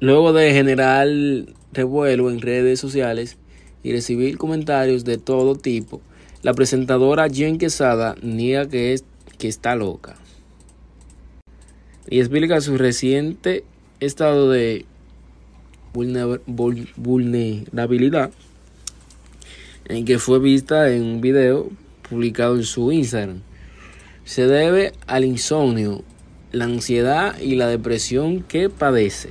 Luego de generar revuelo en redes sociales y recibir comentarios de todo tipo, la presentadora Jen Quesada niega que, es, que está loca y explica su reciente estado de vulnerabilidad en que fue vista en un video publicado en su Instagram. Se debe al insomnio, la ansiedad y la depresión que padece.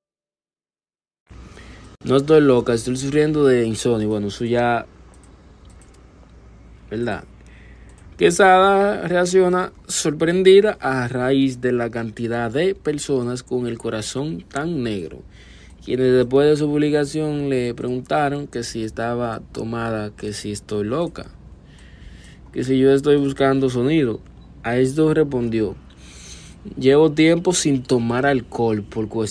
No estoy loca, estoy sufriendo de insomnio. Bueno, eso ya. ¿Verdad? Quesada reacciona sorprendida a raíz de la cantidad de personas con el corazón tan negro, quienes después de su publicación le preguntaron que si estaba tomada, que si estoy loca, que si yo estoy buscando sonido. A esto respondió, llevo tiempo sin tomar alcohol por cuestión